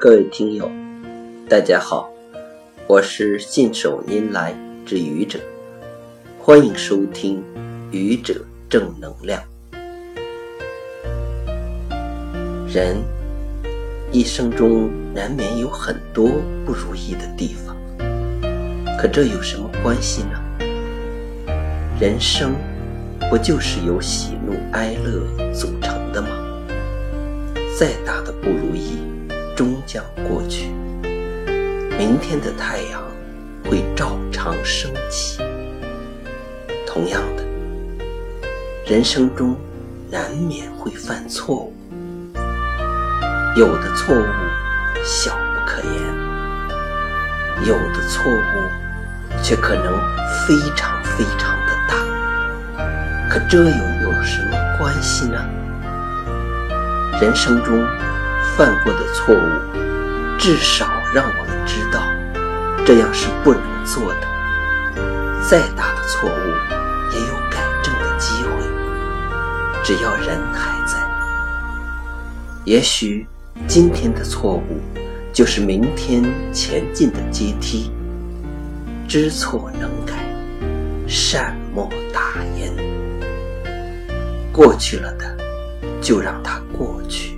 各位听友，大家好，我是信手拈来之愚者，欢迎收听愚者正能量。人一生中难免有很多不如意的地方，可这有什么关系呢？人生不就是由喜怒哀乐组成的吗？再大的不如意，终将过去。明天的太阳会照常升起。同样的，人生中难免会犯错误，有的错误小不可言，有的错误却可能非常非常的大。可这又有什么关系呢？人生中犯过的错误，至少让我们知道，这样是不能做的。再大的错误，也有改正的机会。只要人还在，也许今天的错误，就是明天前进的阶梯。知错能改，善莫大焉。过去了的。就让它过去。